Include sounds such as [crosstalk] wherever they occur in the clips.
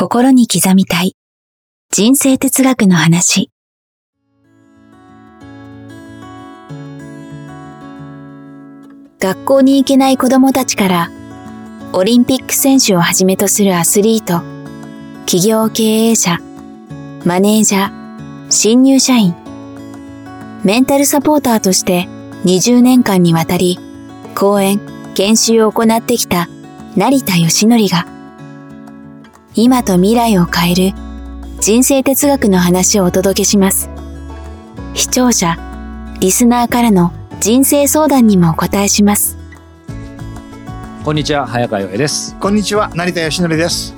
心に刻みたい。人生哲学の話。学校に行けない子供たちからオリンピック選手をはじめとするアスリート企業経営者マネージャー新入社員。メンタルサポーターとして20年間にわたり講演研修を行ってきた成田義則が今と未来を変える人生哲学の話をお届けします。視聴者リスナーからの人生相談にもお答えします。こんにちは早川洋平です。こんにちは成田義則です。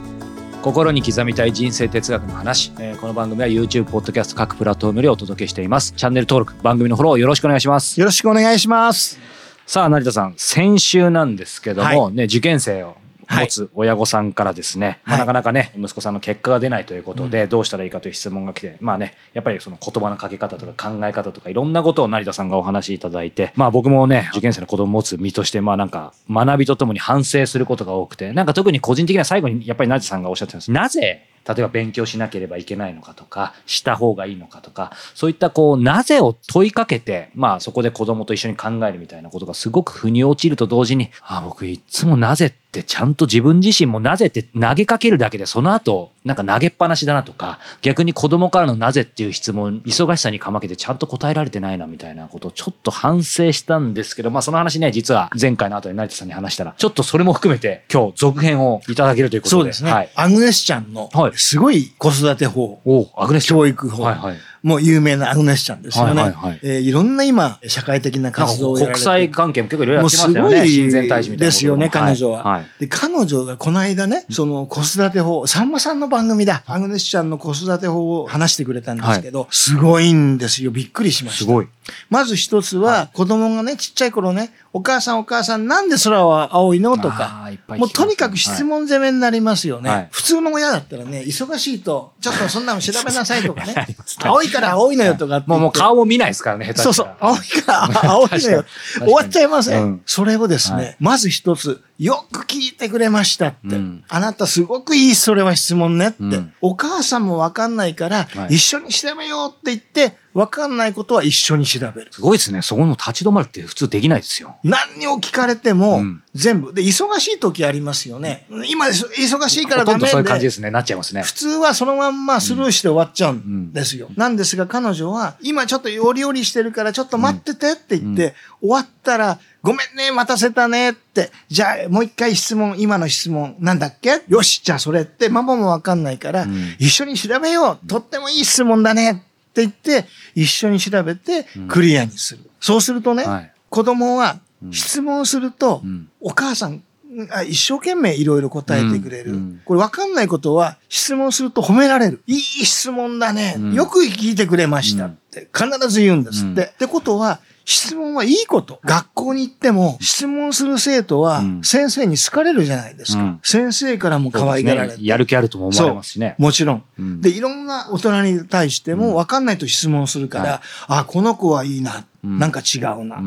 心に刻みたい人生哲学の話、えーこの番組は YouTube ポッドキャスト各プラットフォームでお届けしています。チャンネル登録番組のフォローよろしくお願いします。よろしくお願いします。さあ成田さん先週なんですけども、はね受験生をはい持つ親御さんからですね、まあはいなかなかね息子さんの結果が出ないということでどうしたらいいかという質問が来てまあねやっぱりその言葉のかけ方とか考え方とかいろんなことを成田さんがお話しいただいてまあ僕もね受験生の子供を持つ身としてまあなんか学びとともに反省することが多くてなんか特に個人的には最後にやっぱり成田さんがおっしゃってますなぜ例えば勉強しなければいけないのかとかした方がいいのかとかそういったこうなぜを問いかけてまあそこで子供と一緒に考えるみたいなことがすごく腑に落ちると同時にあ僕いつもなぜってちゃんと自分自身もなぜって投げかけるだけでその後なんか投げっぱなしだなとか逆に子供からのなぜっていう質問忙しさにかまけてちゃんと答えられてないなみたいなことをちょっと反省したんですけどまあその話ね実は前回の後に成田さんに話したらちょっとそれも含めて今日続編をいただけるということで。そうですね、はい、アグネスちゃんのはいすごい子育て法、おアグネス教育法、はいはい。もう有名なアグネスちゃんですよね、はいはいはい。えーいろんな今社会的な活動を国て。際関係も結構いろいろやもうってますよね。すごい親善大使みたいなことも。ですよね彼女は。はい。で、彼女がこの間ね、その子育て法、さんまさんの番組だ、アグネスちゃんの子育て法を話してくれたんですけど、すごいんですよ。びっくりしました。すごい。まず一つは、子供がね、ちっちゃい頃ね、お母さんお母さんなんで空は青いの？とかもうとにかく質問攻めになりますよね。はい普通の親だったらね、忙しいと、ちょっとそんなの調べなさいとかねあります、[laughs] ね青いから青いのよとかもうもう顔も見ないですからね、下手そうそう。青いから青いのよ。終わっちゃいません？うんそれをですね、はいまず一つ、よく聞いてくれましたって。うんあなたすごくいい、それは質問ねって。うんお母さんもわかんないから、はい一緒に調べようって言って、わかんないことは一緒に調べる。すごいですね。そこの立ち止まるって普通できないですよ。何を聞かれても、うん全部。で、忙しい時ありますよね。今、忙しいからダメで。そういう感じですね。なっちゃいますね。普通はそのまんまスルーして終わっちゃうんですよ。なんですが彼女は、今ちょっとよりよりしてるからちょっと待っててって言って、終わったら、ごめんね、待たせたねって。じゃあ、もう一回質問、今の質問、なんだっけ？よし、じゃあそれって、ママもわかんないから、ん一緒に調べよう。とってもいい質問だねって言って、一緒に調べて、クリアにする。そうするとね、はい子供は質問すると、んお母さんが一生懸命いろいろ答えてくれる。うんうんこれ分かんないことは質問すると褒められる。いい質問だね。うんよく聞いてくれましたって必ず言うんですって。うんってことは質問はいいこと。学校に行っても質問する生徒はうん先生に好かれるじゃないですか。うん先生からも可愛がられて。そうですねやる気あるとも思われますしね。もちろん。うんで、いろんな大人に対しても分かんないと質問するから、はいあ、この子はいいな。うんなんか違うな。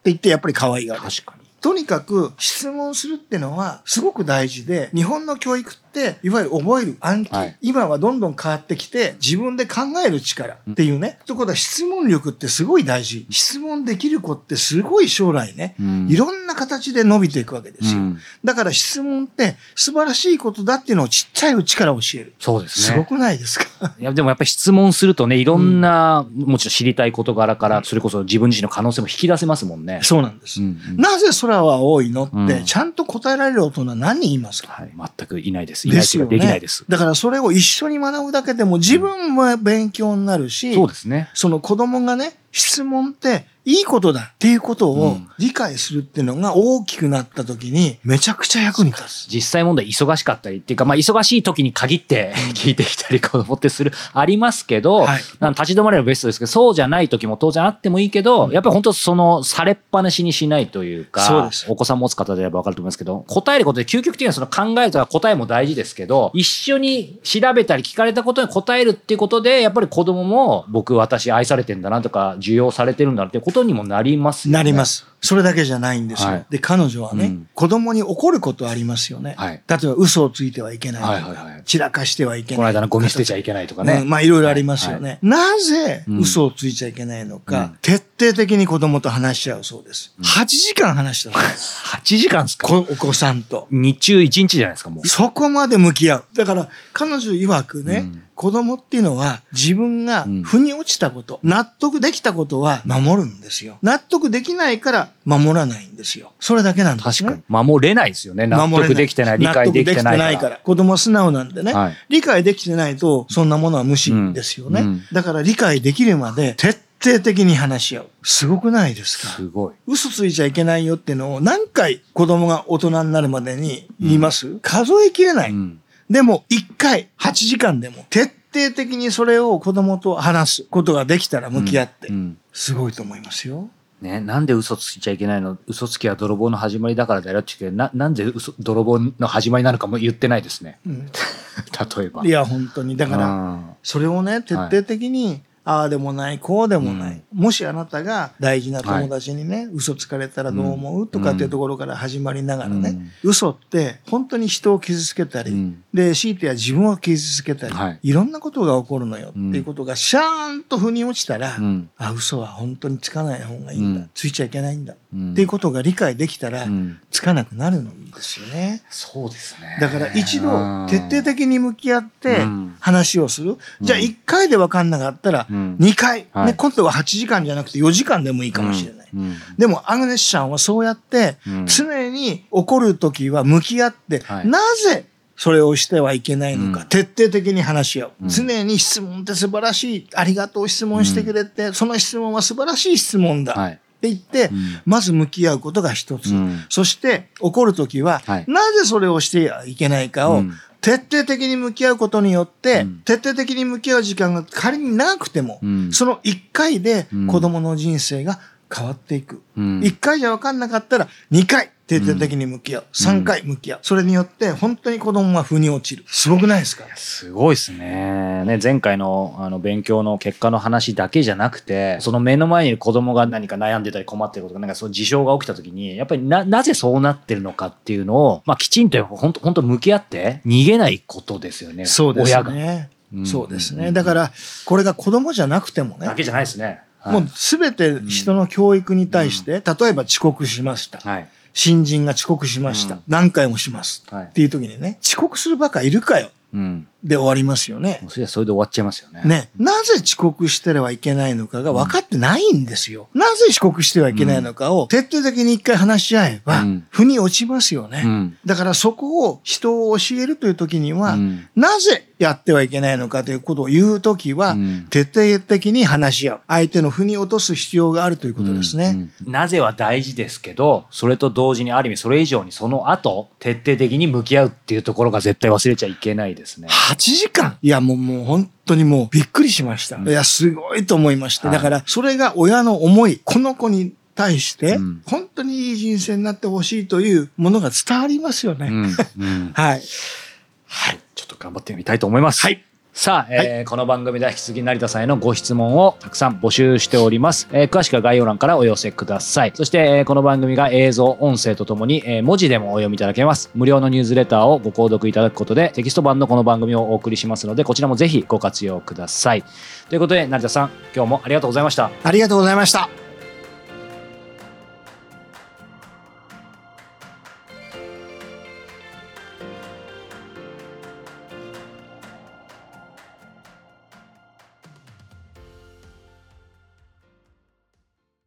って。言ってやっぱり可愛がる。確かに。とにかく質問するってのはすごく大事で、日本の教育って、いわゆる覚える暗記、はい今はどんどん変わってきて、自分で考える力っていうね。ということは質問力ってすごい大事。質問できる子ってすごい将来ね、うんいろんな形で伸びていくわけですよ。うんだから質問って素晴らしいことだっていうのをちっちゃいうちから教える。そうですね。すごくないですか？いや、でもやっぱり質問するとね、いろんな、もちろん知りたい事柄から、それこそ自分自身の可能性も引き出せますもんね。そうなんです。うんうんなぜ空は青いのって、うんちゃんと答えられる大人何人いますか？はい。全くいないです。いないです。できないです。だからそれを一緒に学ぶだけでも自分も勉強になるし、そうですね。その子供がね、質問っていいことだっていうことをうん。理解するっていうのが大きくなった時にめちゃくちゃ役に立つ。実際問題忙しかったりっていうか、まあ忙しい時に限って聞いてきたり子供ってする、[laughs] ありますけど、はい。立ち止まればベストですけど、そうじゃない時も当然あってもいいけど、やっぱり本当そのされっぱなしにしないというか、そうです。お子さん持つ方であればわかると思いますけど、答えることで究極的にはその考えとか答えも大事ですけど、一緒に調べたり聞かれたことに答えるっていうことで、やっぱり子供も僕私愛されてんだなとか、受容されてるんだってことにもなりますよね。なりま。す。それだけじゃないんですよ。はいで、彼女はね、うん子供に怒ることありますよね。はい例えば嘘をついてはいけないはいはいはい散らかしてはいけない。この間のゴミ捨てちゃいけないとかね。うんまあいろいろありますよね。なぜうん嘘をついちゃいけないのか、うん徹底的に子供と話し合うそうです。8時間話したそうです。8時間ですか？こお子さんと。日中1日じゃないですか、もう。そこまで向き合う。だから、彼女曰くね、うん子供っていうのは自分がうん腑に落ちたこと、納得できたことは守るんですよ。納得できないから守らないんですよ。それだけなんですね。確かに。守れないですよね。納得できてない、理解できてないから。納得できてないから。子供は素直なんでね、はい理解できてないと、そんなものは無視ですよね。うんうんだから理解できるまで徹底的に話し合う。すごくないですか？すごい。嘘ついちゃいけないよっていうのを何回子供が大人になるまでに言います、数えきれない。うんでも、一回、8時間でも、徹底的にそれを子供と話すことができたら向き合ってう、んすごいと思いますよ。ね、なんで嘘ついちゃいけないの？嘘つきは泥棒の始まりだからだよって言ってななんで嘘泥棒の始まりなのかも言ってないですね。うん [laughs] 例えば。いや、本当に。だから、ら、それをね、徹底的に、ああでもない、こうでもない。もしあなたが大事な友達にね、嘘つかれたらどう思う、とかっていうところから始まりながらね、嘘って本当に人を傷つけたり、うん。で、強いては自分を傷つけたり、はい。い、ろんなことが起こるのよっていうことがシャーンと腑に落ちたら、うん。あ、嘘は本当につかない方がいいんだ。うん。ついちゃいけないんだ。うんっていうことが理解できたら、うんつかなくなるんですよね。そうですね。だから一度徹底的に向き合ってうん話をする。じゃあ1回で分かんなかったらうん2回、はいね、今度は8時間じゃなくて4時間でもいいかもしれない。うんうんでもアグネスさんはそうやってうん常に怒るときは向き合って、はいなぜそれをしてはいけないのか、うん徹底的に話し合う、うん常に質問って素晴らしい。ありがとう質問してくれて、その質問は素晴らしい質問だ。はい。って言って、うん。まず向き合うことが一つ。うん。そして怒るときは、はい。なぜそれをしてはいけないかをうん。徹底的に向き合うことによって、うん。徹底的に向き合う時間が仮に長くても、うん。その1回でうん。子供の人生が変わっていく。うん。1回じゃ分かんなかったら2回徹底的に向き合う。3回向き合う。それによって本当に子供は腑に落ちる。すごくないですか？すごいですね。ね、前回のあの勉強の結果の話だけじゃなくて、その目の前に子供が何か悩んでたり困ってることが、なんかその事象が起きた時に、やっぱりな、なぜそうなってるのかっていうのを、まあきちんと本当本当向き合って逃げないことですよね。そうです親が。ね。うんそうですね。だから、これが子供じゃなくてもねだ、けじゃないですね。はいもうすべて人の教育に対して、例えば遅刻しました。はい。新人が遅刻しました。うん何回もします。はいっていう時にね、遅刻するバカいるかようん。で終わりますよねそれはそれで終わっちゃいますよね。ね、なぜ遅刻してはいけないのかが分かってないんですよ。なぜ遅刻してはいけないのかを徹底的に一回話し合えばうん、腑に落ちますよね。うん。だからそこを人を教えるという時には、うんなぜやってはいけないのかということを言う時は、うん徹底的に話し合う。相手の腑に落とす必要があるということですね。うんうんなぜは大事ですけど、それと同時にある意味それ以上にその後、徹底的に向き合うっていうところが絶対忘れちゃいけないですね。8時間いや、もう、もう本当にもうびっくりしました。いや、すごいと思いました。はいだから、それが親の思い、この子に対してうん、本当にいい人生になってほしいというものが伝わりますよね。うんうん [laughs] はい。はい。ちょっと頑張ってみたいと思います。はい。さあ、えーこの番組では引き続き成田さんへのご質問をたくさん募集しております。えー詳しくは概要欄からお寄せください。そして、えーこの番組が映像、音声とともに、えー文字でもお読みいただけます。無料のニュースレターをご購読いただくことでテキスト版のこの番組をお送りしますので、こちらもぜひご活用ください。ということで、成田さん、今日もありがとうございました。ありがとうございました。